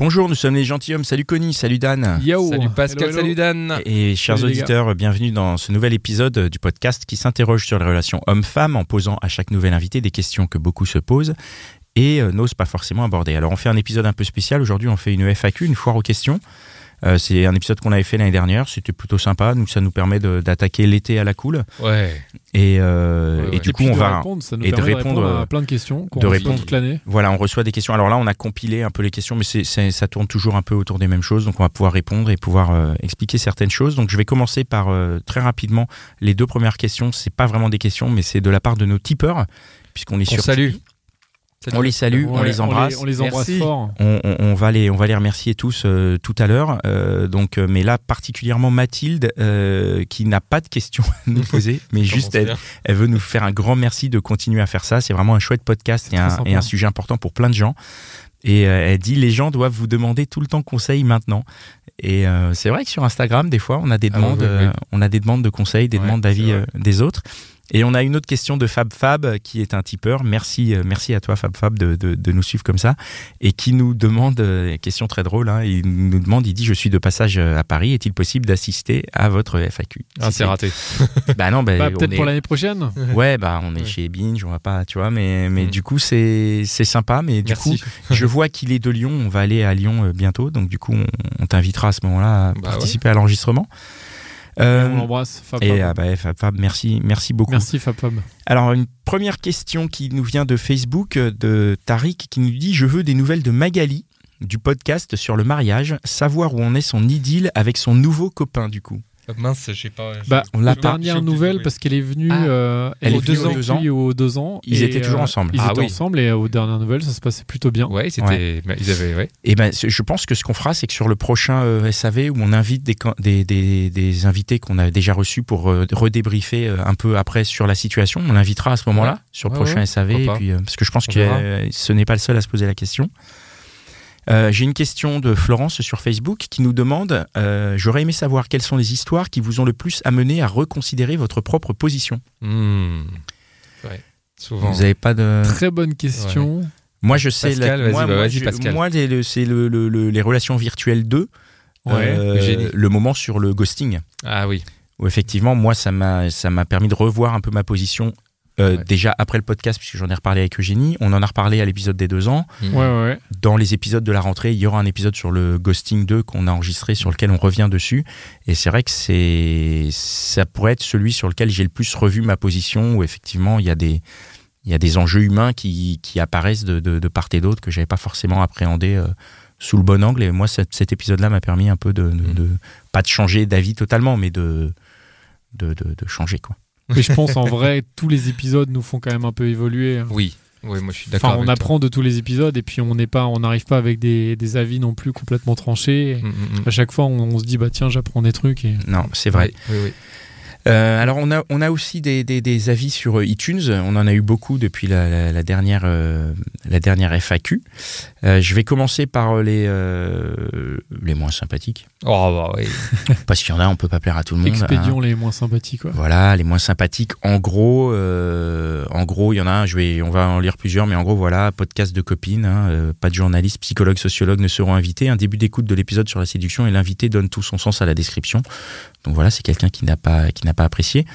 Bonjour, nous sommes les gentilshommes. Salut Connie, salut Dan. Yo. Salut Pascal, Hello, hello. salut Dan. Et chers Salut auditeurs, bienvenue dans ce nouvel épisode du podcast qui s'interroge sur les relations hommes-femmes en posant à chaque nouvel invité des questions que beaucoup se posent et euh, n'osent pas forcément aborder. Alors on fait un épisode un peu spécial. Aujourd'hui, on fait une FAQ, une foire aux questions. Euh, c'est un épisode qu'on avait fait l'année dernière. C'était plutôt sympa. Nous, ça nous permet d'attaquer l'été à la cool. Ouais. Et, euh, Ouais, ouais. et du Et coup, on va. répondre, ça nous et de répondre, répondre euh, à plein de questions de répondre. toute l'année. Voilà, on reçoit des questions. Alors là, on a compilé un peu les questions, mais ça tourne toujours un peu autour des mêmes choses. Donc, on va pouvoir répondre et pouvoir euh, expliquer certaines choses. Donc, je vais commencer par euh, très rapidement les deux premières questions. C'est pas vraiment des questions, mais c'est de la part de nos tipeurs, puisqu'on est On sur. salue. On les salue, on les embrasse. On les, embrasse Merci. fort. On, on- on va les, on va les remercier tous euh, tout à l'heure. Euh, donc, euh, mais là particulièrement Mathilde, euh, qui n'a pas de questions à nous poser, mais juste elle, elle veut nous faire un grand merci de continuer à faire ça. C'est vraiment un chouette podcast et un, sympa. et un sujet important pour plein de gens. Et euh, elle dit les gens doivent vous demander tout le temps conseil maintenant. Et euh, c'est vrai que sur Instagram, des fois, on a des Ah oui, demandes, oui, oui. euh, on a des demandes de conseils, des Ouais, demandes d'avis euh, des autres. Et on a une autre question de Fab Fab qui est un tipeur. Merci, euh, merci à toi Fab Fab de, de, de nous suivre comme ça et qui nous demande, euh, question très drôle, hein, il nous demande, il dit je suis de passage euh, à Paris, est-il possible d'assister à votre FAQ Ah, c'est raté. Bah non, bah, Bah, Peut-être est- pour l'année prochaine. Ouais, bah on est Ouais. chez Binge, on va pas, tu vois, mais, mais Mm. du coup c'est c'est sympa, mais du Merci. coup je vois qu'il est de Lyon, on va aller à Lyon euh, bientôt, donc du coup on, on t'invitera à ce moment-là à Bah participer à l'enregistrement. Euh, on l'embrasse. Fab, et Fab. ah bah, Fab, Fab, merci, merci beaucoup. Merci Fab Fab. Alors une première question qui nous vient de Facebook euh, de Tariq qui nous dit je veux des nouvelles de Magali du podcast sur le mariage, savoir où en est son idylle avec son nouveau copain du coup. Ah, Mince, j'ai pas. Bah, on l'a dernière nouvelle, parce qu'elle est venue. Ah. euh, Elle est est venue deux ans. depuis aux deux ans. Ils et, étaient toujours euh, ensemble. Ils Ah étaient oui. ensemble et aux dernières nouvelles, ça se passait plutôt bien. Ouais, c'était. bah, Ils avaient. Ouais. Et ben, c'est- je pense que ce qu'on fera, c'est que sur le prochain euh, SAV, où on invite des, des, des, des invités qu'on a déjà reçus pour euh, redébriefer euh, un peu après sur la situation, on l'invitera à ce moment-là, Ouais. sur le Ouais, prochain ouais, SAV, et puis, euh, parce que je pense que euh, ce n'est pas le seul à se poser la question. Euh, J'ai une question de Florence sur Facebook qui nous demande euh, J'aurais aimé savoir quelles sont les histoires qui vous ont le plus amené à reconsidérer votre propre position. Hmm. Ouais. Souvent. Vous n'avez pas de. Très bonne question. Moi, je sais. Pascal, la- vas-y, moi, bah, moi, vas-y, je- Pascal. moi, les- le- c'est le- le- le- les relations virtuelles 2. Ouais. Euh, le moment sur le ghosting, Ah oui. où effectivement, moi, ça m'a ça m'a permis de revoir un peu ma position. Euh, Ouais. Déjà après le podcast, puisque j'en ai reparlé avec Eugénie, on en a reparlé à l'épisode des deux ans. Ouais, ouais, ouais. Dans les épisodes de la rentrée, il y aura un épisode sur le ghosting 2 qu'on a enregistré, sur lequel on revient dessus. Et c'est vrai que c'est ça pourrait être celui sur lequel j'ai le plus revu ma position, où effectivement, il y a des, il y a des enjeux humains qui, qui apparaissent de, de, de part et d'autre que j'avais pas forcément appréhendé euh, sous le bon angle. Et moi, cet, cet épisode-là m'a permis un peu de, de- de- pas de changer d'avis totalement, mais de, de, de, de changer quoi. Mais je pense en vrai, tous les épisodes nous font quand même un peu évoluer. Oui. Oui, moi je suis d'accord. Enfin, on avec apprend de tous les épisodes et puis on n'est pas, on n'arrive pas avec des, des avis non plus complètement tranchés. toi. Hmm, hmm, hmm. À chaque fois, on, on se dit bah tiens, j'apprends des trucs et Non, c'est vrai. Oui, oui. Euh, alors on a, on a aussi des, des, des avis sur euh, iTunes, on en a eu beaucoup depuis la, la, la dernière, euh, la dernière FAQ. Euh, je vais commencer par les, euh, les moins sympathiques, Oh bah oui. parce qu'il y en a, on peut pas plaire à tout le monde. hein. expédions les moins sympathiques. Quoi. Voilà, les moins sympathiques. En gros, euh, en gros, il y en a un. Je vais, on va en lire plusieurs, mais en gros, voilà, podcast de copines. hein, pas de journalistes, psychologues, sociologues ne seront invités. Un début d'écoute de l'épisode sur la séduction et l'invité donne tout son sens à la description. Donc voilà, c'est quelqu'un qui n'a pas, qui pas apprécié.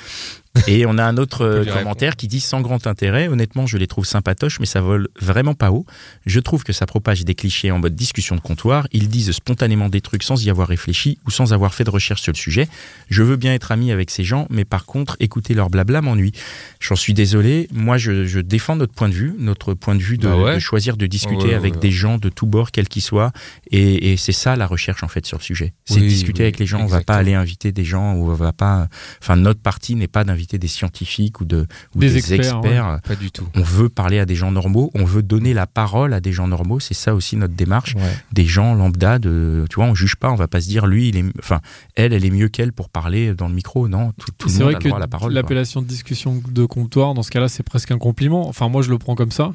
Et on a un autre euh, commentaire qui dit sans grand intérêt. Honnêtement, je les trouve sympatoches, mais ça vole vraiment pas haut. Je trouve que ça propage des clichés en mode discussion de comptoir. Ils disent spontanément des trucs sans y avoir réfléchi ou sans avoir fait de recherche sur le sujet. Je veux bien être ami avec ces gens, mais par contre, écouter leur blabla m'ennuie. J'en suis désolé. Moi, je, je défends notre point de vue, notre point de vue de, Bah ouais. de choisir de discuter Ouais, ouais, avec des gens de tous bords, quels qu'ils soient. Et, et c'est ça la recherche en fait sur le sujet. C'est Oui, discuter oui, avec les gens. On va pas exactement. aller inviter des gens ou on va pas. Enfin, notre partie n'est pas d'inviter inviter des scientifiques ou, de, ou Des des, experts, experts. Pas du tout. On veut parler à des gens normaux, on veut donner la parole à des gens normaux, c'est ça aussi notre démarche. Ouais. Des gens lambda, de, tu vois, on juge pas, on va pas se dire lui, il est, enfin, elle, elle est mieux qu'elle pour parler dans le micro, non, tout, tout le C'est monde vrai a que droit à la parole. l'appellation de discussion de comptoir, dans ce cas-là, c'est presque un compliment. Enfin, moi, je le prends comme ça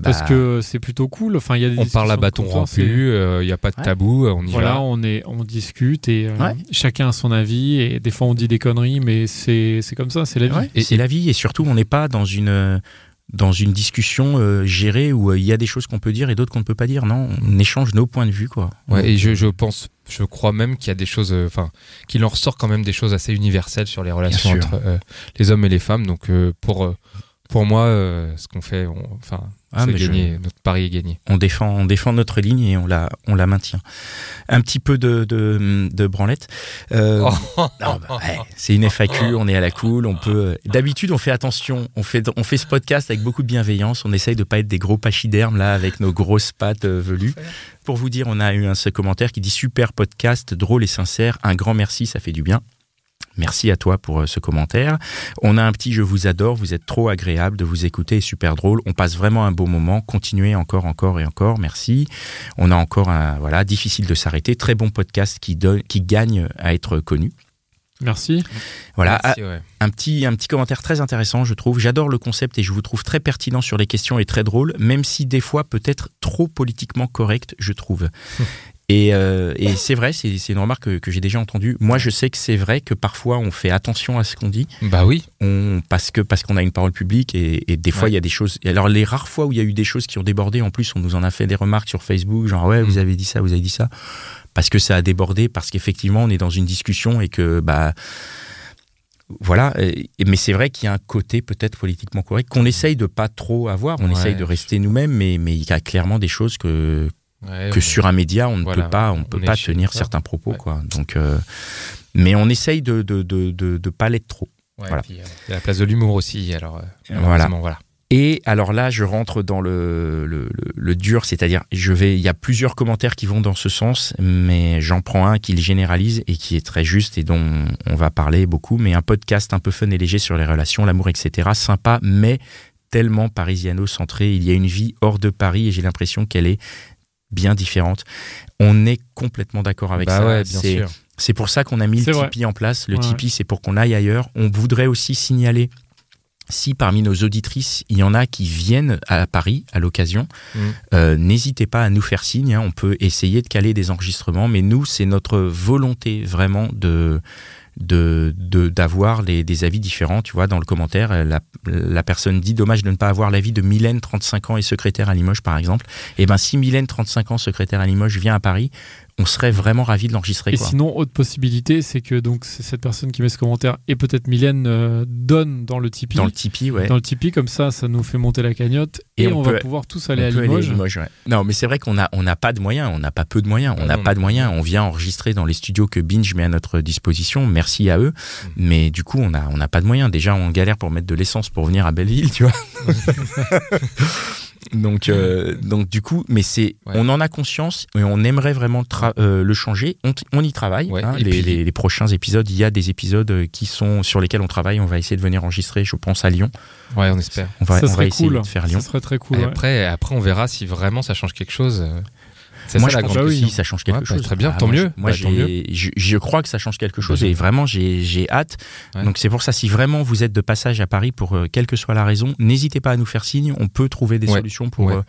parce Bah, que c'est plutôt cool. Enfin, il y a des On parle à bâton rompu, il n'y a pas de Ouais. tabou, on y Voilà, va. on est, on discute et euh, Ouais. chacun a son avis et des fois on dit des conneries, mais c'est c'est comme ça, c'est la vie. Ouais, et c'est la vie et surtout on n'est pas dans une dans une discussion euh, gérée où euh, il y a des choses qu'on peut dire et d'autres qu'on ne peut pas dire. Non, on échange nos points de vue quoi. Ouais, et je, je pense, je crois même qu'il y a des choses, euh, enfin, qu'il en ressort quand même des choses assez universelles sur les relations entre euh, les hommes et les femmes. Donc euh, pour euh, pour moi, euh, ce qu'on fait, enfin, Ah, je- gagné, notre pari est gagné. on défend, on défend notre ligne et on la, on la maintient. Un petit peu de, de, de branlette. Euh, Oh. bah, ouais, c'est une FAQ, on est à la cool, on peut. D'habitude, on fait attention, on fait, on fait ce podcast avec beaucoup de bienveillance. On essaye de pas être des gros pachydermes là avec nos grosses pattes euh, velues. Pour vous dire, on a eu un ce commentaire qui dit super podcast, drôle et sincère. Un grand merci, ça fait du bien. Merci à toi pour euh, ce commentaire. On a un petit je vous adore, vous êtes trop agréable de vous écouter, et super drôle. On passe vraiment un beau moment. Continuez encore, encore et encore. Merci. On a encore un voilà difficile de s'arrêter. Très bon podcast qui donne, qui gagne à être connu. Merci. Voilà. Merci, ouais. Un petit, un petit commentaire très intéressant, je trouve. J'adore le concept et je vous trouve très pertinent sur les questions et très drôle, même si des fois peut-être trop politiquement correct, je trouve. Et, euh, et c'est vrai, c'est une remarque que, que j'ai déjà entendue. Moi, je sais que c'est vrai que parfois on fait attention à ce qu'on dit, Bah oui. on, parce que parce qu'on a une parole publique et, et des fois Ouais. il y a des choses. alors les rares fois où il y a eu des choses qui ont débordé, en plus on nous en a fait des remarques sur Facebook, genre ouais vous Mm. avez dit ça, vous avez dit ça, parce que ça a débordé, parce qu'effectivement on est dans une discussion et que bah voilà. mais c'est vrai qu'il y a un côté peut-être politiquement correct qu'on essaye de pas trop avoir. On Ouais. essaye de rester nous-mêmes, mais mais il y a clairement des choses que Ouais, que ouais. sur un média on ne Voilà, peut pas on peut on pas tenir certains propos Ouais. quoi. Donc euh, mais on essaye de de de de, de pas l'être trop. Voilà. puis, euh, il y a la place de l'humour aussi. Alors, euh, Voilà. Et alors là, je rentre dans le, le, le- le dur, c'est-à-dire, je vais, il y a plusieurs commentaires qui vont dans ce sens, mais j'en prends un qui le généralise et qui est très juste et dont on va parler beaucoup. Mais un podcast un peu fun et léger sur les relations, l'amour, etc. Sympa, mais tellement parisiano-centré. Il y a une vie hors de Paris et j'ai l'impression qu'elle est bien différente. On est complètement d'accord avec bah ça. ouais, bien C'est- sûr. c'est pour ça qu'on a mis le vrai. Tipeee en place. Le Ouais. Tipeee, c'est pour qu'on aille ailleurs. On voudrait aussi signaler si parmi nos auditrices, il y en a qui viennent à Paris à l'occasion, Mm. euh, n'hésitez pas à nous faire signe. hein. On peut essayer de caler des enregistrements, mais nous, c'est notre volonté vraiment de de d'avoir des avis différents. Tu vois, dans le commentaire, euh, la, personne dit dommage de ne pas avoir l'avis de Mylène, 35 ans et secrétaire à Limoges, par exemple. Et ben, si Mylène, 35 ans, secrétaire à Limoges, vient à Paris, on serait vraiment ravis de l'enregistrer. Et quoi. sinon, autre possibilité, c'est que donc cette personne qui met ce commentaire et peut-être Mylène euh, donne dans le Tipeee. Dans le Tipeee, ouais. Dans le Tipeee, comme ça, ça nous fait monter la cagnotte et, Et on, on va pouvoir tous aller à Limoges. ouais. Non, mais c'est vrai qu'on a, on n'a pas de moyens, on n'a pas peu de moyens, on Ah n'a pas de moyens. On vient enregistrer dans les studios que Binge met à notre disposition. Merci à eux. Mm. Mais du coup, on n'a on n'a pas de moyens. Déjà, on galère pour mettre de l'essence pour venir à Belleville, tu vois. donc, euh, donc du coup, mais c'est, Ouais. on en a conscience et on aimerait vraiment tra- euh, le changer. On, t- on y travaille. Ouais, hein. les, puis- les- les prochains épisodes, il y a des épisodes euh, qui sont sur lesquels on travaille. On va essayer de venir enregistrer, je pense, à Lyon. Ouais, on espère. On va, ça on va serait essayer cool. de faire Lyon. Ça serait très cool. Et ouais. après, après, on verra si vraiment ça change quelque chose. Moi, ça je la pense grande que oui. si, ça change quelque Ouais, bah, chose. très bien, Ah, tant moi, mieux. Moi, Bah, tant j'ai- je, je crois que ça change quelque chose et vraiment, j'ai j'ai hâte. Ouais. Donc, c'est pour ça, si vraiment vous êtes de passage à Paris, pour euh, quelle que soit la raison, n'hésitez pas à nous faire signe. On peut trouver des Ouais. solutions pour euh,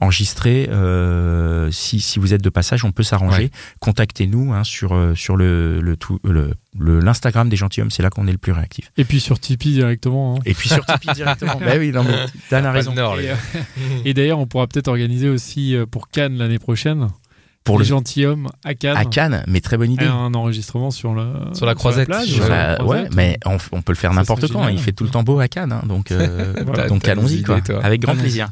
enregistrer. euh, si, si vous êtes de passage, on peut s'arranger. Contactez-nous hein, sur, sur le le tout- le- le- l'Instagram des gentilshommes, c'est là qu'on est le plus réactif. Et puis sur Tipeee directement. hein. Et puis sur Tipeee directement. bah oui, non, mais Dan a raison. Nord, Et, euh. Et d'ailleurs, on pourra peut-être organiser aussi euh, pour Cannes l'année prochaine, Pour les le gentilshommes à Cannes, à Cannes, mais très bonne idée. un enregistrement sur, le, Sur la croisette. plage, Sur la- ouais, mais on, on peut le faire n'importe quand. génial. Il fait tout le temps beau à Cannes, hein, donc euh, Voilà, donc allons-y quoi, toi. avec grand plaisir.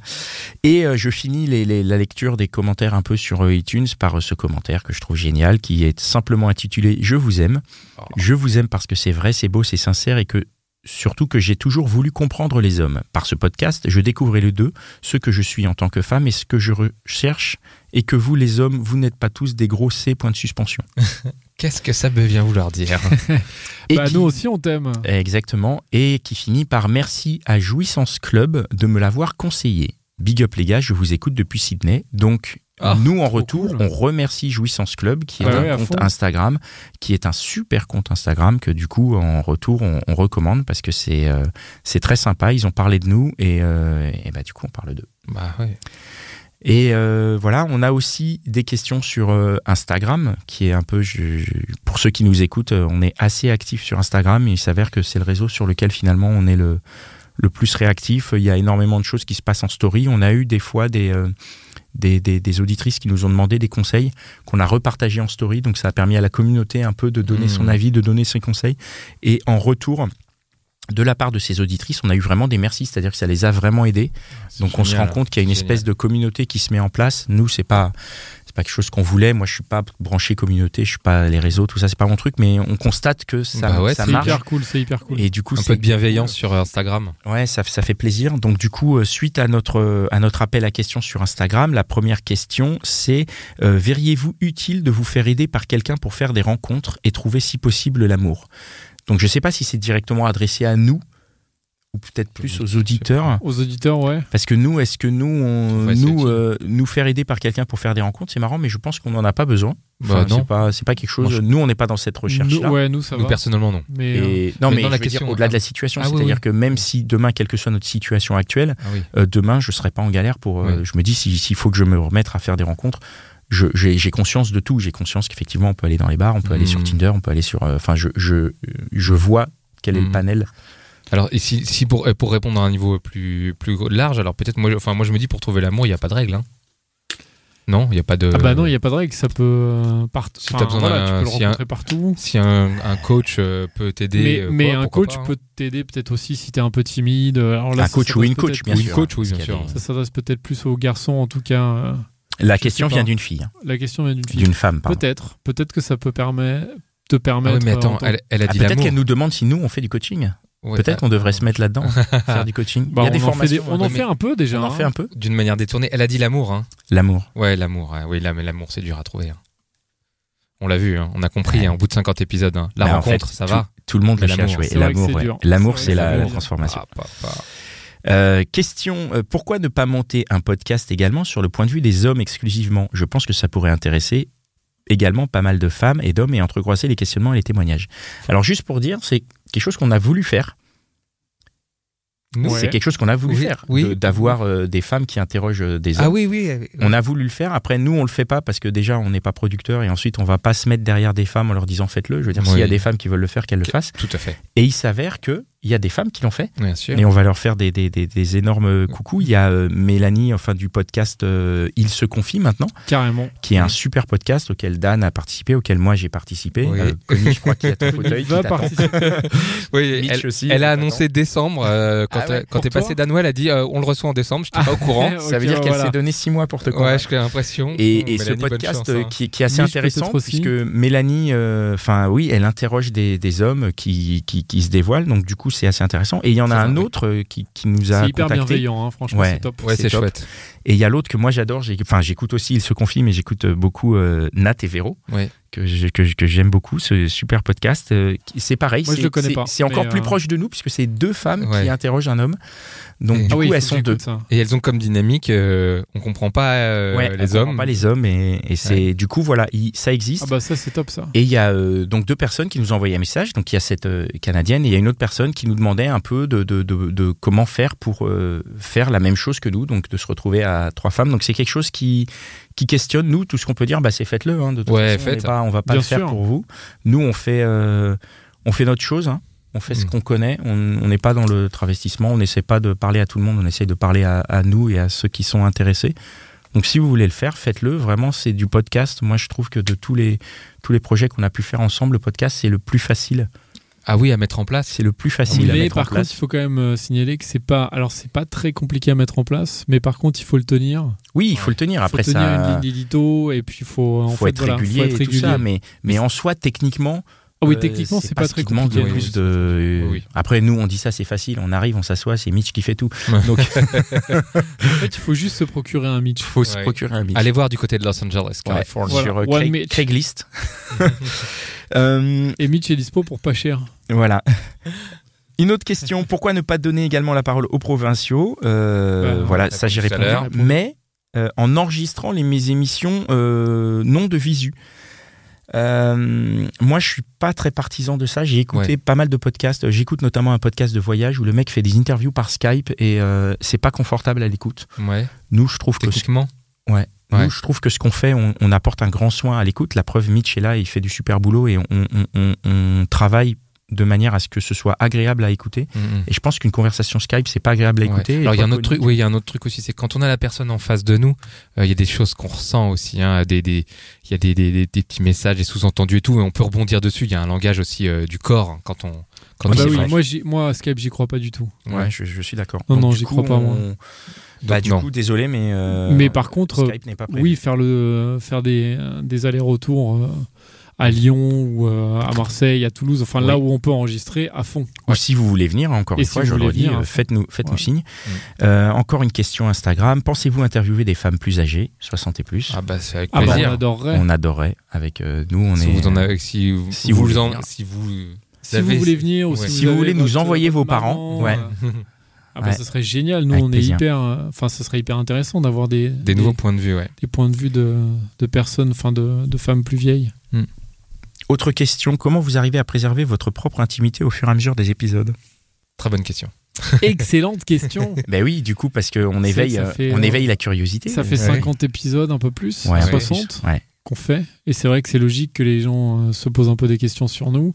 Et euh, je finis les- les- la lecture des commentaires un peu sur euh, iTunes par euh, ce commentaire que je trouve génial, qui est simplement intitulé "Je vous aime". Oh. Je vous aime parce que c'est vrai, c'est beau, c'est sincère et que surtout que j'ai toujours voulu comprendre les hommes. Par ce podcast, je découvrais les deux, ce que je suis en tant que femme et ce que je recherche, et que vous, les hommes, vous n'êtes pas tous des gros C points de suspension. Qu'est-ce que ça peut bien vouloir dire Et Bah, qui- nous aussi, on t'aime. Exactement. Et qui finit par merci à Jouissance Club de me l'avoir conseillé. Big up les gars, je vous écoute depuis Sydney. Donc, Ah, nous en retour, cool. on remercie Jouissance Club, qui est Ah un ouais, compte. Instagram, qui est un super compte Instagram que du coup, en retour, on, on recommande parce que c'est euh, c'est très sympa. Ils ont parlé de nous et, euh, et bah, du coup, on parle d'eux. Bah ouais. Et euh, voilà, on a aussi des questions sur euh, Instagram, qui est un peu, je- je- pour ceux qui nous écoutent, euh, on est assez actif sur Instagram. Et il s'avère que c'est le réseau sur lequel finalement on est le, le plus réactif. Il y a énormément de choses qui se passent en story. On a eu des fois des, euh, des, des- des auditrices qui nous ont demandé des conseils qu'on a repartagés en story. Donc ça a permis à la communauté un peu de donner Mmh. son avis, de donner ses conseils. Et en retour, de la part de ces auditrices, on a eu vraiment des merci, c'est-à-dire que ça les a vraiment aidés. Donc on se rend compte qu'il y a une espèce de communauté qui se met en place. Nous, c'est pas c'est pas quelque chose qu'on voulait. Moi, je suis pas branché communauté, je suis pas les réseaux, tout ça, c'est pas mon truc. Mais on constate que ça, Bah ouais, ça C'est marche. hyper cool, c'est hyper cool. Et du coup, Un c'est peu de bienveillance sur Instagram. Ouais, ça, ça fait plaisir. Donc du coup, euh, suite à notre à notre appel à questions sur Instagram, la première question c'est euh, verriez-vous utile de vous faire aider par quelqu'un pour faire des rencontres et trouver si possible l'amour? Donc je sais pas si c'est directement adressé à nous ou peut-être plus aux auditeurs. Aux auditeurs, ouais. Parce que nous, est-ce que nous, on, Ouais, c'est nous, euh, nous faire aider par quelqu'un pour faire des rencontres, c'est marrant, mais je pense qu'on n'en a pas besoin. Bah Enfin, non. c'est pas, c'est pas quelque chose. Moi, je- Nous, on n'est pas dans cette recherche-là. Nous, ouais, nous, ça Nous va. personnellement non. Mais euh, Et, non, Mais je dire, au-delà de la situation, Ah c'est-à-dire oui. que même si demain, quelle que soit notre situation actuelle, Ah oui. euh, demain, je serai pas en galère pour. euh, Oui. Je me dis, si- s'il faut que je me remette à faire des rencontres, j'ai j'ai conscience de tout. J'ai conscience qu'effectivement, on peut aller dans les bars, on peut aller sur Mm. Tinder, on peut aller sur. euh, Enfin, je, je, je vois quel est le Mm. panel. Alors, et si, si pour, pour répondre à un niveau plus, plus large, alors peut-être, moi, je- enfin, moi je me dis pour trouver l'amour, il n'y a pas de règle. hein. Non, il n'y a pas de. Ah bah non, il n'y a pas de règle, ça peut euh, partout. Si enfin, t'as besoin voilà, d'un- tu peux le si un- rencontrer partout. Si un, un coach euh, peut t'aider. Mais, mais quoi, un coach pas, hein. peut t'aider peut-être aussi si t'es un peu timide. Alors là, Un ça coach ou une coach, Ou une sûr. coach, oui, bien sûr. Ça s'adresse peut-être plus aux garçons, en tout cas. La question vient d'une fille, hein, La question vient d'une fille. d'une femme. pardon. Peut-être. Peut-être que ça peut permettre, te Ah permettre. oui, mais euh, en attends, elle, elle a Ah, dit Peut-être l'amour. qu'elle nous demande si nous on fait du coaching. Ouais, Peut-être ah, qu'on devrait se mettre là-dedans, faire du coaching. Bah, Il y a des on en fait des- formations. on en fait un peu déjà. on en hein. fait un peu. D'une manière détournée. Elle a dit l'amour. Hein. L'amour. Ouais, l'amour. ouais. Oui, l'amour, c'est dur à trouver. hein. On l'a vu, hein. on a compris hein, au bout de 50 épisodes. hein. La Bah, en rencontre, fait, ça tout- va. Tout le monde le cherche. L'amour. L'amour, C'est la, transformation. Ah. Euh, question euh, pourquoi ne pas monter un podcast également sur le point de vue des hommes exclusivement? Je pense que ça pourrait intéresser également pas mal de femmes et d'hommes et entrecroiser les questionnements et les témoignages. Alors juste pour dire, c'est quelque chose qu'on a voulu faire. Ouais. C'est quelque chose qu'on a voulu Oui, faire, oui. de- d'avoir euh, des femmes qui interrogent des hommes. Ah oui, oui. On a voulu le faire. Après, nous, on le fait pas parce que déjà, on n'est pas producteur et ensuite, on va pas se mettre derrière des femmes en leur disant faites-le. Je veux dire, Oui. s'il y a des femmes qui veulent le faire, qu'elles le fassent. Tout à fait. Et il s'avère que il y a des femmes qui l'ont fait. Bien sûr. Et on va leur faire des, des, des, des énormes coucous. Il y a euh, Mélanie, enfin du podcast euh, Il se confie maintenant, Carrément. qui est un super podcast auquel Dan a participé, auquel moi j'ai participé. Oui. Euh, Connie, je crois qu'il y a ton fauteuil Il qui participer. Oui, elle, aussi, elle a annoncé décembre. euh, quand Ah ouais, t'es passé toi Danois, elle a dit euh, on le reçoit en décembre. Je n'étais pas au courant. Ça veut dire qu'elle voilà. s'est donné six mois pour te Ouais, convaincre. j'ai l'impression. Et, et ce Mélanie, podcast chance, hein. qui, qui est assez intéressant puisque Mélanie, enfin oui, elle interroge des, des hommes qui, qui, qui se dévoilent, donc du coup c'est assez intéressant. Et il y en a un autre euh, qui, qui nous a C'est hyper contacté. bienveillant, hein, franchement, Ouais. c'est top. Ouais, c'est chouette. Et il y a l'autre que moi j'adore, enfin j'écoute aussi, il se confie, mais j'écoute euh, beaucoup euh, Nat et Véro, Ouais. que je- que je- que j'aime beaucoup, ce super podcast. euh, c'est pareil, Moi, je c'est- le connais c'est- pas, C'est encore plus euh, proche de nous puisque c'est deux femmes Ouais. qui interrogent un homme. Donc Et- du Ah coup oui, elles sont deux. ça. Et elles ont comme dynamique, euh, on comprend pas euh, Ouais, on les comprend hommes. pas les hommes et, et c'est du coup voilà, il- ça existe. Ah bah ça, c'est top ça. Et il y a euh, donc deux personnes qui nous ont envoyé un message. Donc il y a cette euh, canadienne et il y a une autre personne qui nous demandait un peu de, de, de, de comment faire pour euh, faire la même chose que nous, donc de se retrouver à trois femmes. Donc c'est quelque chose qui qui questionne nous. Tout ce qu'on peut dire, bah c'est faites-le. Hein, de toute Ouais, façon, on faites. pas, on va pas Bien le faire sûr. pour vous. Nous on fait euh, on fait notre chose. hein. On fait ce Mm. qu'on connaît. On on n'est pas dans le travestissement. On n'essaie pas de parler à tout le monde. On essaie de parler à, à nous et à ceux qui sont intéressés. Donc si vous voulez le faire, faites-le. Vraiment, c'est du podcast. Moi, je trouve que de tous les tous les projets qu'on a pu faire ensemble, le podcast c'est le plus facile. Ah oui, à mettre en place. C'est le plus facile à mais mettre par en place. contre, il faut quand même euh, signaler que c'est pas. Alors, c'est pas très compliqué à mettre en place, mais par contre, il faut le tenir. oui, il faut le tenir. Il Après faut tenir ça, une ligne d'édito et puis il faut. En faut fait, être voilà, régulier faut être et tout régulier. ça. Mais mais en soi, techniquement, Ah oui, Euh, techniquement, c'est pas ce très demande compliqué. le oui, plus oui. de. Oui. Après, nous, on dit ça, c'est facile. On arrive, on s'assoit, c'est Mitch qui fait tout. Donc, En fait, il faut juste se procurer un Mitch. il faut se procurer un Mitch. Allez voir du côté de Los Angeles, Ouais, Californie. Voilà. sur euh, Craig-. Craigslist. Euh, Et Mitch est dispo pour pas cher. Voilà. Une autre question, pourquoi ne pas donner également la parole aux provinciaux Euh, Bah, Voilà, on ça j'y réponds. Mais euh, en enregistrant les, mes émissions euh, non de visu. Euh, moi, je suis pas très partisan de ça. J'ai écouté Ouais. pas mal de podcasts. J'écoute notamment un podcast de voyage où le mec fait des interviews par Skype et euh, c'est pas confortable à l'écoute. Ouais. Nous, je trouve que ce Techniquement. Ouais. Nous, Ouais. je trouve que ce qu'on fait, on, on apporte un grand soin à l'écoute. La preuve, Mitch est là, il fait du super boulot et on, on- on- on travaille de manière à ce que ce soit agréable à écouter. Mm, mm. Et je pense qu'une conversation Skype, c'est pas agréable à écouter. Alors il y a un autre truc, oui, il y a un autre truc aussi, c'est quand on a la personne en face de nous, euh, il y a des choses qu'on ressent aussi, hein, des, des, il y a des, des, des- des petits messages, des sous-entendus et tout, et on peut rebondir dessus. Il y a un langage aussi euh, du corps hein, quand on, quand Ah on bah oui, moi, Skype, j'y crois pas du tout. Ouais, je, je suis d'accord. Non, Donc, non, j'y crois pas, moi. on- Bah, du non. coup, désolé, mais. euh, Mais par contre, Skype n'est pas prêt. Oui, faire le faire des, des allers-retours euh, à Lyon ou euh, à Marseille, à Toulouse, enfin là Oui. où on peut enregistrer à fond. Ou si vous voulez venir, encore Et une si fois, vous je le venir, euh, faites-nous faites Ouais. signe. Euh, encore une question Instagram. Pensez-vous interviewer des femmes plus âgées, 60 et plus? Ah bah c'est avec Ah bah, plaisir. on adorerait. On adorerait. Avec euh, nous, on si est. vous en avez, si, vous- si vous vous voulez en- venir. si vous, si avez- vous voulez venir ou Ouais. si, Si vous avez voulez nous envoyer vos parents, maman, ouais. euh, ah bah Ouais. ça serait génial. Nous Avec on est plaisir. hyper, euh, enfin ça serait hyper intéressant d'avoir des, des nouveaux points de vue, ouais. des points de vue de, de personnes, enfin de, de femmes plus vieilles. Autre question, comment vous arrivez à préserver votre propre intimité au fur et à mesure des épisodes? Très bonne question. Excellente question. Ben oui, du coup, parce qu'on éveille, euh, fait, on euh, éveille la curiosité. Ça fait Ouais. 50 épisodes, un peu plus, Ouais, un peu 60 plus. Ouais. qu'on fait. Et c'est vrai que c'est logique que les gens euh, se posent un peu des questions sur nous.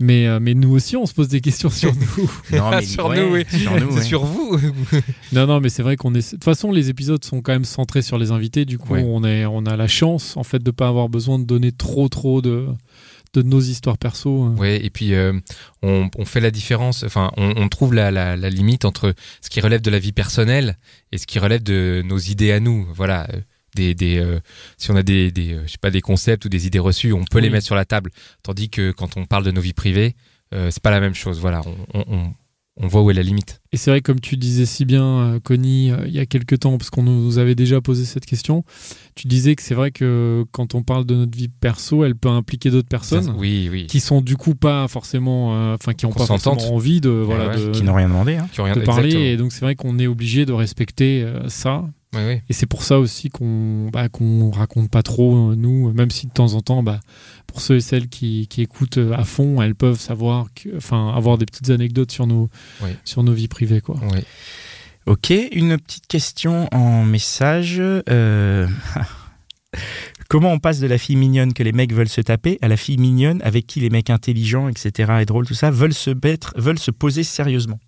Mais, euh, mais nous aussi, on se pose des questions sur nous. Non, mais Sur ouais, nous, oui. Sur nous, C'est ouais. sur vous. non, non, mais c'est vrai qu'on est. De toute façon, les épisodes sont quand même centrés sur les invités. Du coup, Ouais. on, est, on a la chance, en fait, de ne pas avoir besoin de donner trop, trop de, de nos histoires perso. euh. Ouais, et puis euh, on, on fait la différence, enfin, on, on trouve la, la, la limite entre ce qui relève de la vie personnelle et ce qui relève de nos idées à nous. Voilà. Euh, Des, des, euh, si on a des, des, euh, je sais pas, des concepts ou des idées reçues, on peut les mettre sur la table. Tandis que quand on parle de nos vies privées, euh, c'est pas la même chose. Voilà, on, on, on, on voit où est la limite. Et c'est vrai, comme tu disais si bien, euh, Connie, euh, il y a quelques temps, parce qu'on nous avait déjà posé cette question, tu disais que c'est vrai que quand on parle de notre vie perso, elle peut impliquer d'autres personnes. Oui, oui. qui sont du coup pas forcément, euh, enfin qui ont pas forcément envie de voilà ouais, de, Qui n'ont rien demandé. hein. Qui ont rien- de parler exactement. et donc c'est vrai qu'on est obligé de respecter euh, ça Et c'est pour ça aussi qu'on bah, qu'on raconte pas trop euh, nous même si de temps en temps bah, pour ceux et celles qui, qui écoutent euh, à fond elles peuvent savoir que enfin avoir des petites anecdotes sur nos sur nos vies privées quoi. Ok, une petite question en message. Euh, Comment on passe de la fille mignonne que les mecs veulent se taper à la fille mignonne avec qui les mecs intelligents, etc. et drôles, tout ça, veulent se mettre, veulent se poser sérieusement?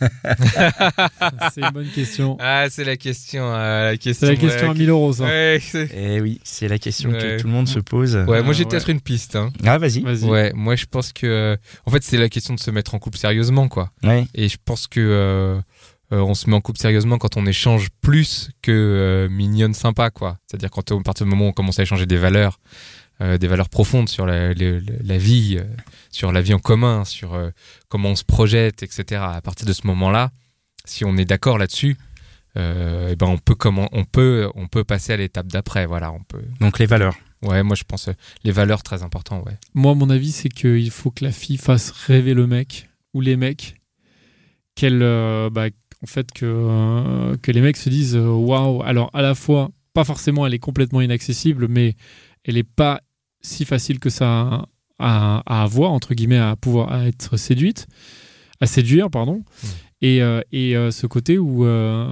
c'est une bonne question Ah, c'est la question. euh, la question c'est la question à 1000 euros ça Ouais, c'est- Eh oui, c'est la question Ouais. que tout le monde se pose. ouais, moi j'ai ouais. peut-être une piste. Hein. Ah, vas-y. vas-y Ouais, moi je pense que. euh, En fait, c'est la question de se mettre en couple sérieusement, quoi. Ouais. Et je pense que euh, euh, on se met en couple sérieusement quand on échange plus que euh, mignonne sympa, quoi. C'est-à-dire quand à partir du moment où on commence à échanger des valeurs, des valeurs profondes sur la, vie, euh, sur la vie en commun, sur euh, comment on se projette, etc. À partir de ce moment-là, si on est d'accord là-dessus, euh, eh ben on peut comment on peut on peut passer à l'étape d'après. Voilà, on peut. Donc les valeurs. Ouais, moi je pense euh, les valeurs très importantes. Ouais. Moi, mon avis, c'est qu'il faut que la fille fasse rêver le mec ou les mecs. Qu'elle, euh, bah, en fait, que, euh, que les mecs se disent euh, waouh. Alors, à la fois, pas forcément, elle est complètement inaccessible, mais elle est pas si facile que ça à, à avoir, entre guillemets, à pouvoir à être séduite, à séduire, pardon. Et, euh, et euh, ce côté où, euh,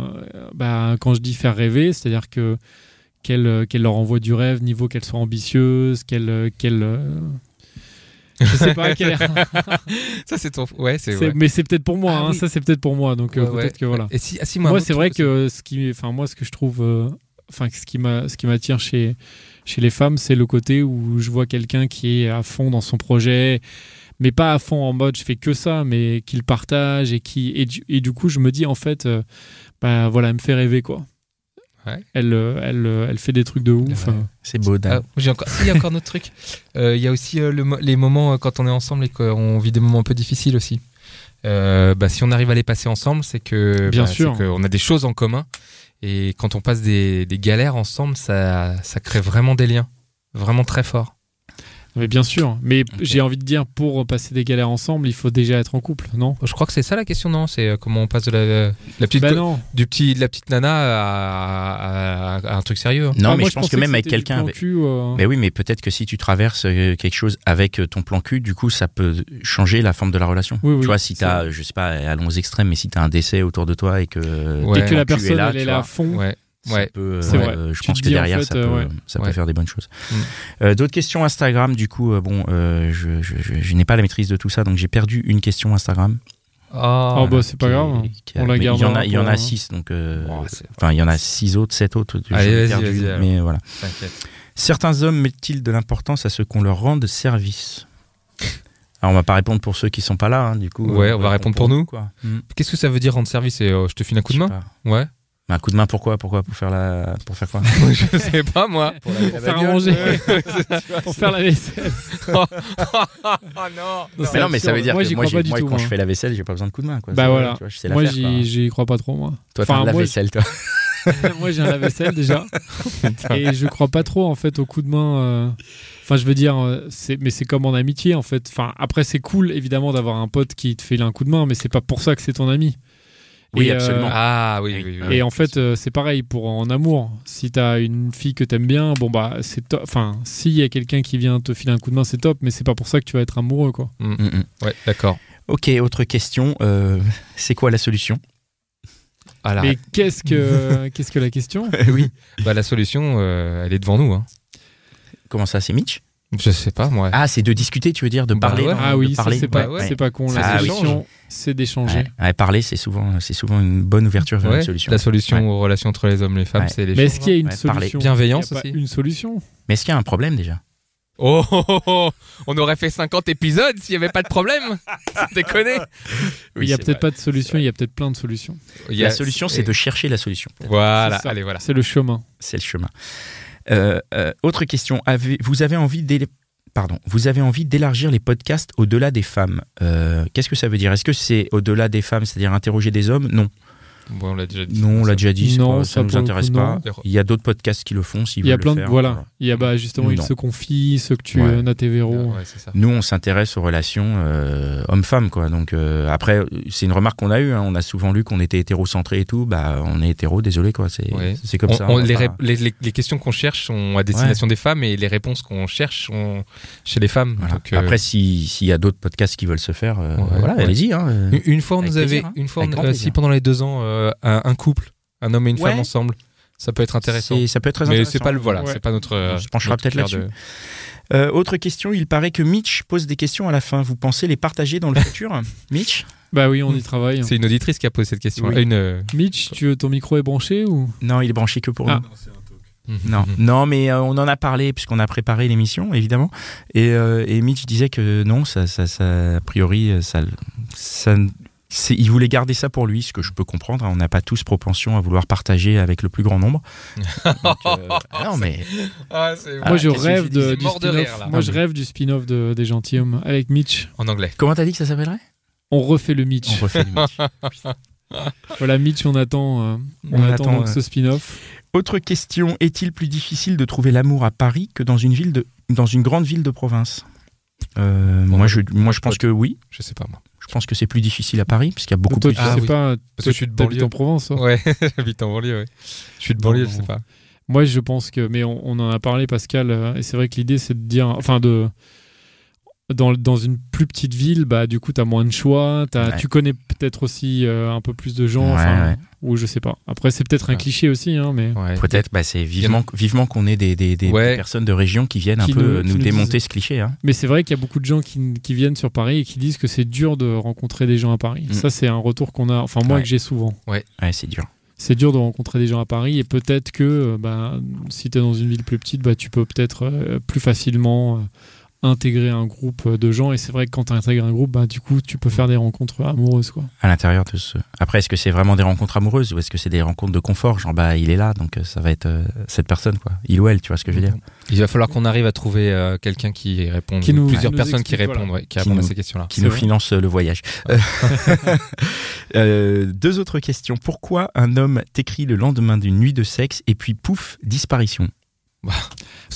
bah, quand je dis faire rêver, c'est-à-dire que qu'elle qu'elle leur envoie du rêve, niveau qu'elle soit ambitieuse, qu'elle qu'elle je sais pas quelle Ça c'est ton. Ouais, c'est. mais c'est peut-être pour moi Ah hein, oui. ça c'est peut-être pour moi donc ouais. peut-être que voilà Et si, ah, si, moi, moi c'est vrai que ce qui enfin moi ce que je trouve enfin ce qui m'a ce qui m'attire chez chez les femmes c'est le côté où je vois quelqu'un qui est à fond dans son projet mais pas à fond en mode je fais que ça mais qu'il partage et qui et du, et du coup je me dis en fait euh, bah voilà elle me fait rêver quoi Ouais. Elle, euh, elle, euh, elle fait des trucs de ouf. Ouais. euh. C'est beau, Dan. Ah, j'ai encore, il y a encore notre truc. Euh, Il y a aussi euh, le les moments euh, quand on est ensemble et qu'on vit des moments un peu difficiles aussi. Euh, bah, si on arrive à les passer ensemble, c'est que Bien bah, sûr. c'est qu'on a des choses en commun. Et quand on passe des, galères ensemble, ça, ça crée vraiment des liens, vraiment très forts. Mais bien sûr. Mais j'ai envie de dire, pour passer des galères ensemble, il faut déjà être en couple, non? Je crois que c'est ça la question, non? C'est euh, comment on passe de la, la petite Bah non. du petit de la petite nana à, à- à un truc sérieux. hein. Non, Ah, mais moi, je pense que même avec quelqu'un. plan cul, euh, Mais oui, mais peut-être que si tu traverses euh, quelque chose avec euh, ton plan cul, du coup, ça peut changer la forme de la relation. Oui, oui, tu vois, si t'as, je sais pas, allons aux extrêmes, mais si t'as un décès autour de toi et que, Ouais. et que la personne, là, elle est là à fond. Ouais. Ouais. peut, euh, je Tu pense que en derrière, fait, ça, peut, euh, ouais. ça Ouais. peut faire des bonnes choses. Mm. Euh, d'autres questions Instagram, du coup, euh, bon, euh, je, je- je- je n'ai pas la maîtrise de tout ça, donc j'ai perdu une question Instagram. Ah, Oh, bah, c'est pas grave. qui a- On la mais il y en a, il y en pour, a six, donc, euh, Oh, enfin, il y en a six autres, sept autres. Allez, vas-y, mais voilà. Certains hommes mettent-ils de l'importance à ce qu'on leur rende service? Alors, on va pas répondre pour ceux qui sont pas là, hein, du coup. Ouais, on va répondre pour nous. Quoi. Qu'est-ce que ça veut dire rendre service? Et, euh, Je te file un coup de main? pas. Ouais. Mais un coup de main, pourquoi Pourquoi Pour faire la, pour faire quoi je sais pas moi. Pour faire à manger. pour faire la vaisselle. oh non. Mais non, mais ça veut dire moi, que j'y moi, crois j'ai- pas du moi, tout. quand moi. je fais la vaisselle, j'ai pas besoin de coup de main. Quoi. Bah Ça, voilà. tu vois, je sais la Moi, faire, j'y crois pas trop, moi. Toi, t'as Enfin, un moi, lave-vaisselle, toi. moi, j'ai un lave-vaisselle déjà. et je crois pas trop, en fait, au coup de main. euh, Enfin, je veux dire, euh, c'est... mais c'est comme en amitié, en fait. Enfin, après, c'est cool, évidemment, d'avoir un pote qui te fait un coup de main, mais c'est pas pour ça que c'est ton ami. Oui, Et, euh, absolument. Ah oui, oui, oui. Et en fait, euh, c'est pareil pour en amour. Si t'as une fille que t'aimes bien, bon bah c'est top. Enfin, s'il y a quelqu'un qui vient te filer un coup de main, c'est top, mais c'est pas pour ça que tu vas être amoureux, quoi. Mm, mm. Ouais, d'accord. Ok, autre question. euh, c'est quoi la solution? Ah, la, Mais qu'est-ce que qu'est-ce que la question? Oui. bah, la solution, euh, elle est devant nous. Hein. Comment ça, c'est Mitch? Je sais pas, moi. Ah, c'est de discuter, tu veux dire, de Bah parler ouais. non, Ah de oui, c'est pas, Ouais, ouais. c'est pas con. La oui. solution, c'est d'échanger. Ouais, ouais, parler, c'est souvent, c'est souvent une bonne ouverture vers Ouais, une solution. La solution Ouais. aux relations entre les hommes et les femmes, Ouais. c'est les Mais est-ce qu'il y a une parler. solution? Bienveillance Il y a pas aussi. Une solution? Mais est-ce qu'il y a un problème déjà? Oh, oh, oh, oh, on aurait fait 50 épisodes s'il n'y avait pas de problème. Déconner. Il y a peut-être pas de solution, il y a peut-être plein de solutions. La solution, c'est de chercher la solution. Voilà, allez, voilà. C'est le chemin. C'est le chemin. Euh, euh, autre question. Vous avez envie d'élargir les podcasts au-delà des femmes? Euh, Qu'est-ce que ça veut dire? Est-ce que c'est au-delà des femmes, c'est-à-dire interroger des hommes? Non, Bon, on l'a déjà dit. non, on l'a déjà dit. c'est Non, pas- ça, ça nous intéresse coup, pas. Il y a d'autres podcasts qui le font s'ils Il y a veulent plein le de faire. voilà. Il y a bah justement, ils se confient, ceux que tu Ouais. euh, et Véro. Ouais, c'est ça. Nous, on s'intéresse aux relations euh, quoi. Donc euh, après, c'est une remarque qu'on a eue. hein. On a souvent lu qu'on était hétérocentré et tout. Bah, on est hétéro, désolé, quoi. C'est Ouais. c'est comme On- ça. on- on va les, les- les- les questions qu'on cherche sont à destination des femmes et les réponses qu'on cherche sont chez les femmes. Voilà. Donc, euh, Après, si- s'il y a d'autres podcasts qui veulent se faire, euh, voilà, allez-y. hein, une, une fois, on nous avait, hein. une fois, si pendant les deux ans, un, un couple, un homme et une Ouais. femme ensemble, ça peut être intéressant. Ça peut être très Mais intéressant. c'est pas le voilà, Ouais. c'est pas notre. euh, On se penchera peut-être de- là-dessus. Euh, autre question, il paraît que Mitch pose des questions à la fin. Vous pensez les partager dans le futur Mitch? Bah oui, on y travaille. C'est une auditrice qui a posé cette question. Oui. Une, euh, Mitch, tu veux ton micro est branché ou? Non, il est branché que pour Ah. nous. Non, non, mais euh, on en a parlé puisqu'on a préparé l'émission, évidemment. Et, euh, et Mitch disait que non, ça, ça, ça- a priori, euh, ça, ça, il voulait garder ça pour lui, ce que je peux comprendre. hein. On n'a pas tous propension à vouloir partager avec le plus grand nombre. Donc, euh, ah non, mais Ah, Ah, Moi, je rêve de, du de spin-off. rire, là. Moi, je mais- rêve du spin-off de, des gentilshommes avec Mitch. En anglais. comment t'as dit que ça s'appellerait? On refait le Mitch. On refait le Mitch. Voilà, Mitch, on attend, euh, on On attend, attend, donc euh, ce spin-off. Autre question est-il plus difficile de trouver l'amour à Paris que dans une ville de, dans une grande ville de province? Euh, Bon, moi, je, moi, je pense que oui. Je sais pas moi. Je pense que c'est plus difficile à Paris, puisqu'il y a beaucoup toi, plus. tu Ah sais oui. pas, Parce que je suis de banlieue. en Provence. hein. Ouais, j'habite en banlieue. Ouais. Je suis de banlieue, Non, je sais pas. Moi, je pense que, mais on, on en a parlé, Pascal, euh, et c'est vrai que l'idée, c'est de dire, enfin, de dans, dans une plus petite ville, bah, du coup, tu as moins de choix, t'as- Ouais. tu connais peut-être aussi euh, un peu plus de gens, Ouais, enfin, ouais. ou je sais pas. Après, c'est peut-être un cliché aussi, hein, mais Ouais. Peut-être, bah, c'est vivement, vivement qu'on ait des, des, des Ouais. personnes de région qui viennent un Qui peu nous- qui nous, nous démonter disent- ce cliché. Hein. Mais c'est vrai qu'il y a beaucoup de gens qui, qui viennent sur Paris et qui disent que c'est dur de rencontrer des gens à Paris. Mm. Ça, c'est un retour qu'on a, enfin moi Ouais. que j'ai souvent. Ouais, c'est dur. C'est dur de rencontrer des gens à Paris et peut-être que euh, bah, si tu es dans une ville plus petite, bah, tu peux peut-être euh, plus facilement euh, intégrer un groupe de gens. Et c'est vrai que quand tu intègres un groupe, bah, du coup, tu peux faire des rencontres amoureuses. Quoi. à l'intérieur de ce. Après, est-ce que c'est vraiment des rencontres amoureuses ou est-ce que c'est des rencontres de confort? Genre, bah, il est là, donc euh, ça va être euh, cette personne, quoi. Il ou elle, tu vois ce que je veux dire? Il va falloir qu'on arrive à trouver euh, quelqu'un qui répond, Qui nous- plusieurs qui nous personnes qui répondent, voilà. ouais, qui Qui répondent à ces questions-là. Qui nous vrai. finance le voyage. Euh, deux autres questions. Pourquoi un homme t'écrit le lendemain d'une nuit de sexe et puis pouf, disparition?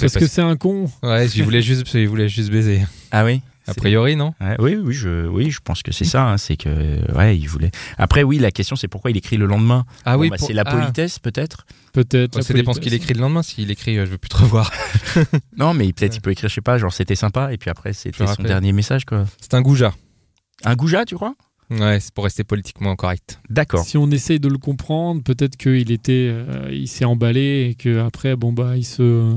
Parce que c'est un con. Ouais, il voulait juste, il voulait juste baiser. Ah oui A priori, non Ouais, oui, oui, je, oui, je pense que c'est ça. hein, c'est que, ouais, il voulait. Après, oui, la question, c'est pourquoi il écrit le lendemain. Ah Bon, oui, bah, pour- c'est la ah. politesse, peut-être. Peut-être. Ouais, ça dépend ce qu'il écrit le lendemain. S'il écrit, euh, je veux plus te revoir. Non, mais peut-être il peut écrire, je sais pas, genre c'était sympa, et puis après, c'était son rappelle. dernier message, quoi. C'est un goujat. Un goujat, tu crois? Ouais, c'est pour rester politiquement correct. D'accord. Si on essaye de le comprendre, peut-être qu'il était, euh, il s'est emballé et que après, bon bah, il se,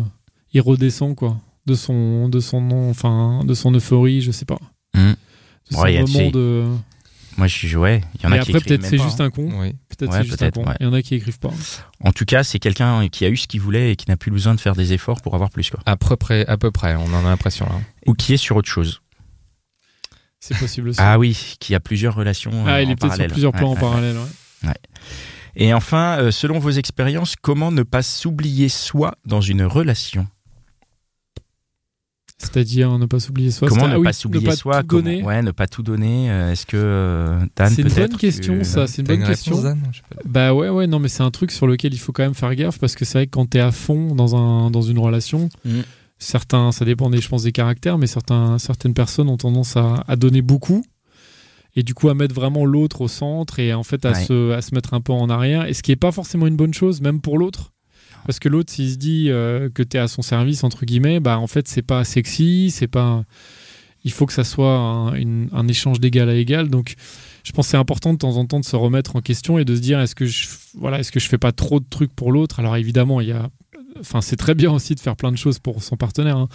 il redescend quoi, de son, de son nom, enfin, de son euphorie, je sais pas. Mhm. De son Ouais, il y a- moment de. Moi, je, ouais, il y en Et a qui après, écrivent peut-être c'est juste un con. Oui. Peut-être Ouais, c'est juste un peut-être, con. ouais. Il y en a qui écrivent pas. En tout cas, c'est quelqu'un qui a eu ce qu'il voulait et qui n'a plus besoin de faire des efforts pour avoir plus, quoi. À peu près, à peu près. On en a l'impression là. Ou qui est sur autre chose. C'est possible aussi. Ah oui, qui a plusieurs relations. Ah, euh, il en est peut-être sur plusieurs plans Ouais, en ouais, parallèle. ouais. ouais. Et enfin, euh, selon vos expériences, comment ne pas s'oublier soi dans une relation? C'est-à-dire ne pas s'oublier soi. Comment ne ah oui, pas s'oublier soi tout comment- donner. Ouais, ne pas tout donner. euh, Est-ce que euh, Dan C'est une bonne question, que- ça. C'est une bonne une question. réponse, Dan. Bah ouais, ouais, non, mais c'est un truc sur lequel il faut quand même faire gaffe parce que c'est vrai que quand t'es à fond dans, un, dans une relation, Mm. Certains, ça dépend des, je pense, des caractères, mais certains, certaines personnes ont tendance à, à donner beaucoup et du coup à mettre vraiment l'autre au centre et en fait à, Ouais. se, à se mettre un peu en arrière. Et ce qui est pas forcément une bonne chose, même pour l'autre. Parce que l'autre, s'il se dit euh, que t'es à son service, entre guillemets, bah en fait, c'est pas sexy, c'est pas. Il faut que ça soit un, une- un échange d'égal à égal. Donc, je pense que c'est important de temps en temps de se remettre en question et de se dire est-ce que je voilà est-ce que je fais pas trop de trucs pour l'autre? Alors évidemment il y a enfin c'est très bien aussi de faire plein de choses pour son partenaire hein.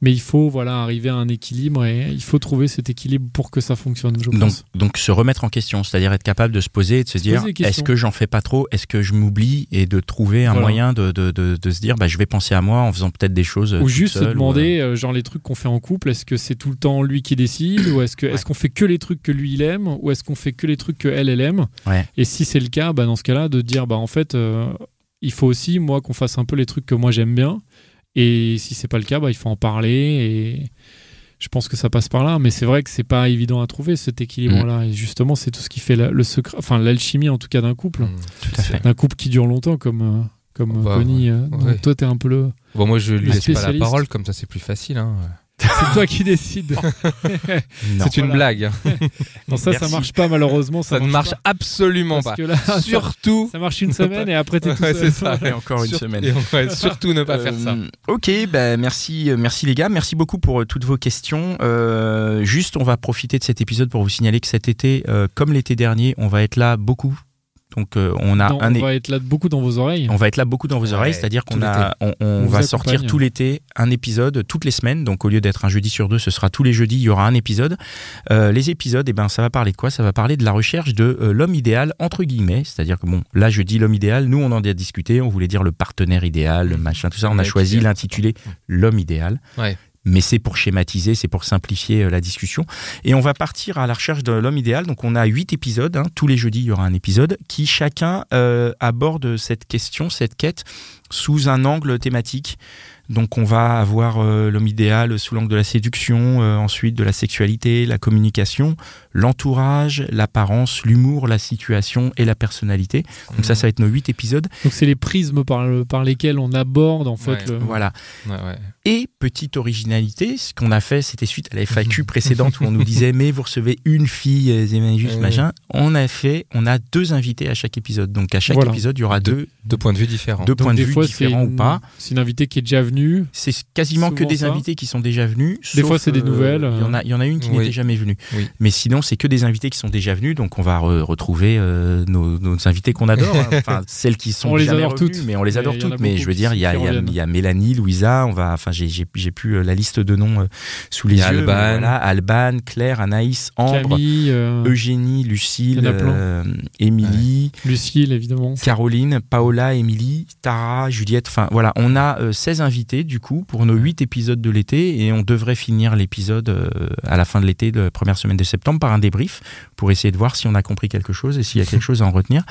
mais il faut voilà arriver à un équilibre et il faut trouver cet équilibre pour que ça fonctionne je Donc, pense donc se remettre en question, c'est-à-dire être capable de se poser et de se, Se dire est-ce que j'en fais pas trop, est-ce que je m'oublie? Et de trouver un Voilà. moyen de, de, de, de se dire bah, je vais penser à moi en faisant peut-être des choses. euh, ou juste se ou, demander euh, genre les trucs qu'on fait en couple est-ce que c'est tout le temps lui qui décide ou est-ce que est-ce qu'on fait que les trucs que lui il aime ou est-ce qu'on fait que les trucs que elle elle aime? Ouais. et si c'est le cas bah dans ce cas-là de dire bah en fait euh, il faut aussi moi qu'on fasse un peu les trucs que moi j'aime bien et si c'est pas le cas bah il faut en parler et je pense que ça passe par là mais c'est vrai que c'est pas évident à trouver cet équilibre là et justement c'est tout ce qui fait la- le secret enfin l'alchimie en tout cas d'un couple Mmh, fait. d'un couple qui dure longtemps comme euh, comme Bah, Connie euh, ouais. Ouais. toi t'es un peu le Bon, moi, je lui laisse pas la parole, comme ça, c'est plus facile. hein. C'est toi qui décides. C'est une Voilà. blague. non ça ça Merci. marche pas malheureusement Ça ne marche pas. absolument parce pas. que là ça, Surtout. ça marche une semaine et après t'es tout Ouais, seul. c'est ça. Et encore une Sur- semaine. et ouais, surtout ne pas faire ça. Euh, Ok, bah, merci, euh, merci les gars, merci beaucoup pour euh, toutes vos questions. Euh, juste, on va profiter de cet épisode pour vous signaler que cet été, euh, comme l'été dernier, on va être là beaucoup. Donc, euh, on a Non, un, on va être là beaucoup dans vos oreilles on va être là beaucoup dans vos Ouais, oreilles, c'est-à-dire qu'on a, on, on On va sortir tout l'été un épisode toutes les semaines. Donc au lieu d'être un jeudi sur deux, ce sera tous les jeudis. Il y aura un épisode. Euh, les épisodes, eh ben ça va parler de quoi? Ça va parler de la recherche de euh, l'homme idéal entre guillemets. C'est-à-dire que bon, là je dis l'homme idéal. Nous on en a discuté. On voulait dire le partenaire idéal, le machin, tout ça. On a Ouais, choisi l'intitulé l'homme idéal. Ouais. Mais c'est pour schématiser, c'est pour simplifier euh, la discussion. Et on va partir à la recherche de l'homme idéal. Donc on a huit épisodes. hein. Tous les jeudis, il y aura un épisode qui chacun euh, aborde cette question, cette quête, sous un angle thématique. Donc on va avoir euh, l'homme idéal sous l'angle de la séduction, euh, ensuite de la sexualité, la communication, l'entourage, l'apparence, l'humour, la situation et la personnalité. Donc ça, ça va être nos huit épisodes. donc c'est les prismes par, le- par lesquels on aborde en fait Ouais. le- Voilà. Ouais, ouais. Et petite originalité, ce qu'on a fait, c'était suite à la FAQ précédente où on nous disait mais vous recevez une fille, euh, c'est juste Ouais. machin. On a fait, on a deux invités à chaque épisode. Donc à chaque Voilà. épisode, il y aura deux, Deux points de vue différents. deux Donc, points de vue fois, différents une- ou pas. C'est une invitée qui est déjà venue. C'est quasiment que des ça. invités qui sont déjà venus. Des sauf, fois, c'est des euh, nouvelles, Il y en a, il y en a une qui Oui. n'était jamais venue. Oui. Mais sinon, c'est que des invités qui sont déjà venus. Donc on va re- retrouver euh, nos, nos invités qu'on adore. hein. Enfin, celles qui sont On les adore revenues, toutes. mais on les adore toutes. Mais je veux dire, il y a, y y Mélanie, Louisa. On va, enfin, j'ai plus euh, la liste de noms euh, sous les yeux. Alban. Voilà, Alban, Claire, Anaïs, Ambre, Camille, euh, Eugénie, Il Lucille, euh, Émilie. Lucille évidemment. Caroline, Paola, Émilie, Tara, Juliette. Enfin voilà, on a euh, 16 invités du coup pour nos 8 épisodes de l'été et on devrait finir l'épisode euh, à la fin de l'été, de la première semaine de septembre, par un débrief pour essayer de voir si on a compris quelque chose et s'il y a quelque chose à en retenir.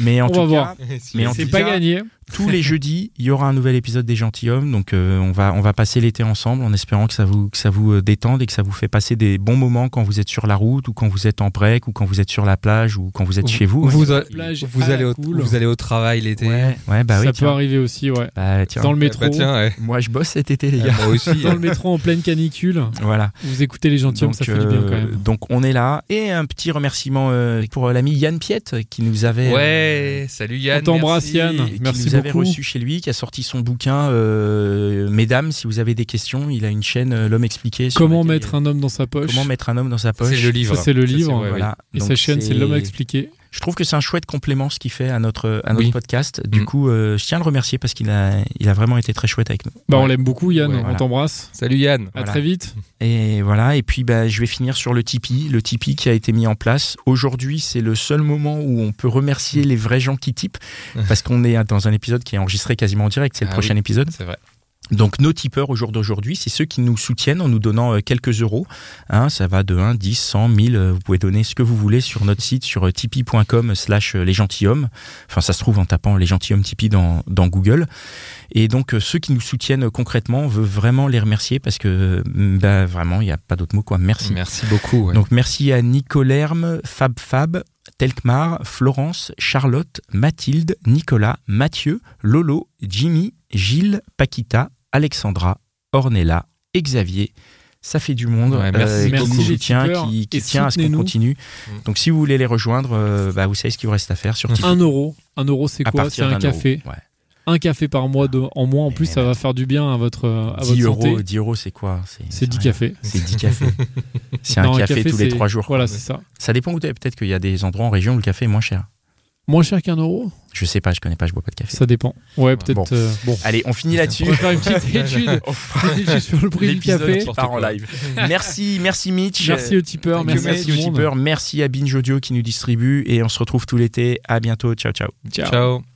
Mais en On tout va cas, voir. mais C'est pas cas, gagné. Tous les jeudis, il y aura un nouvel épisode des Gentilhommes. Donc, euh, on va on va passer l'été ensemble en espérant que ça vous que ça vous euh, détende et que ça vous fait passer des bons moments quand vous êtes sur la route ou quand vous êtes en break ou quand vous êtes sur la plage ou quand vous êtes chez vous. Vous, Ouais. a- Plage vous à allez la au, cool. vous allez au travail l'été. Ouais, ouais, bah oui. ça tiens. peut arriver aussi, ouais. Bah, tiens. Dans le métro, bah tiens, ouais. Moi, je bosse cet été, les gars. Moi aussi. dans le métro en pleine canicule, Voilà. vous écoutez les gentilshommes, ça fait du bien euh, quand même. donc, on est là. Et un petit remerciement euh, pour l'ami Yann Piette qui nous avait. euh, Ouais, salut Yann. On t'embrasse, merci. Yann. Merci avait beaucoup. reçu chez lui, qui a sorti son bouquin. euh, Mesdames, si vous avez des questions, il a une chaîne euh, L'homme expliqué. sur Comment mettre un homme dans sa poche comment mettre un homme dans sa poche. C'est le livre. C'est le livre. ouais, ouais. Voilà. Et Donc, sa chaîne, c'est l'homme expliqué. Je trouve que c'est un chouette complément ce qu'il fait à notre, à notre Oui. podcast. Du Mm. coup, euh, je tiens à le remercier parce qu'il a, il a vraiment été très chouette avec nous. Bah, on l'aime beaucoup, Yann. Ouais, on voilà. t'embrasse. Salut Yann. À Voilà. très vite. Et voilà. Et puis, bah, je vais finir sur le Tipeee. Le Tipeee qui a été mis en place. Aujourd'hui, c'est le seul moment où on peut remercier les vrais gens qui typent parce qu'on est dans un épisode qui est enregistré quasiment en direct. C'est le Ah prochain oui. épisode. C'est vrai. Donc nos tipeurs au jour d'aujourd'hui, c'est ceux qui nous soutiennent en nous donnant euh, quelques euros. Hein, ça va de 1, 10, 100, 1000. euh, Vous pouvez donner ce que vous voulez sur notre site sur euh, tipeee.com slash euh, les gentilshommes. Enfin, ça se trouve en tapant les gentilshommes Tipeee dans, dans Google. Et donc ceux qui nous soutiennent concrètement, on veut vraiment les remercier parce que euh, bah, vraiment, il n'y a pas d'autre mot quoi. Merci. Merci beaucoup. ouais. Donc merci à Nicolerme, Fab Fab, Telkmar, Florence, Charlotte, Mathilde, Nicolas, Mathieu, Lolo, Jimmy, Gilles, Paquita, Alexandra, Ornella, Xavier. Ça fait du monde. Ouais, merci qui beaucoup. qui, tient à ce qu'on continue. Mm. Donc si vous voulez les rejoindre, euh, bah, vous savez ce qu'il vous reste à faire sur Tipeee. Un euro. Un euro, c'est quoi C'est un d'un café. euro. Ouais. Un café par mois de, en moins. En plus, Et ça va faire du bien à votre, à 10 votre euros, santé. 10 euros, c'est quoi C'est 10 rien. cafés. C'est 10 cafés. C'est un Non, café, tous les c'est- 3 jours. Voilà, c'est ça. Ça dépend où tu es. Peut-être qu'il y a des endroits en région où le café est moins cher. Moins cher qu'un euro Je sais pas, je connais pas, je bois pas de café. Ça dépend. Ouais, peut-être. Bon. euh, bon. Allez, on finit là-dessus. On va faire une petite étude, une étude sur le prix du L'épisode café. qui part en live. Merci, merci Mitch. Merci aux tipeurs, Merci, merci, monde. tipeurs, merci à Binge Audio qui nous distribue et on se retrouve tout l'été. À bientôt, ciao ciao. Ciao. Ciao.